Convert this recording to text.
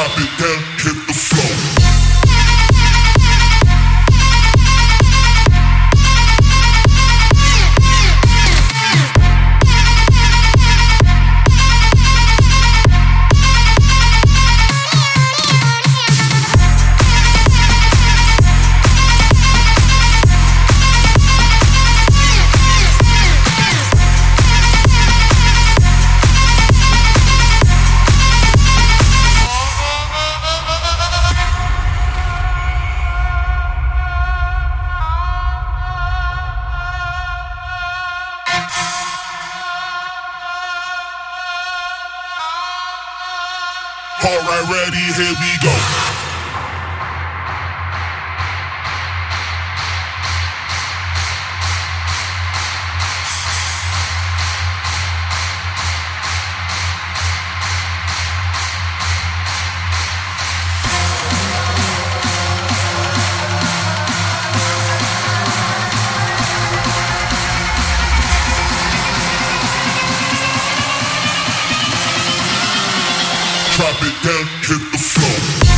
drop it down, hit the Alright, ready, here we go. drop it down, hit the floor.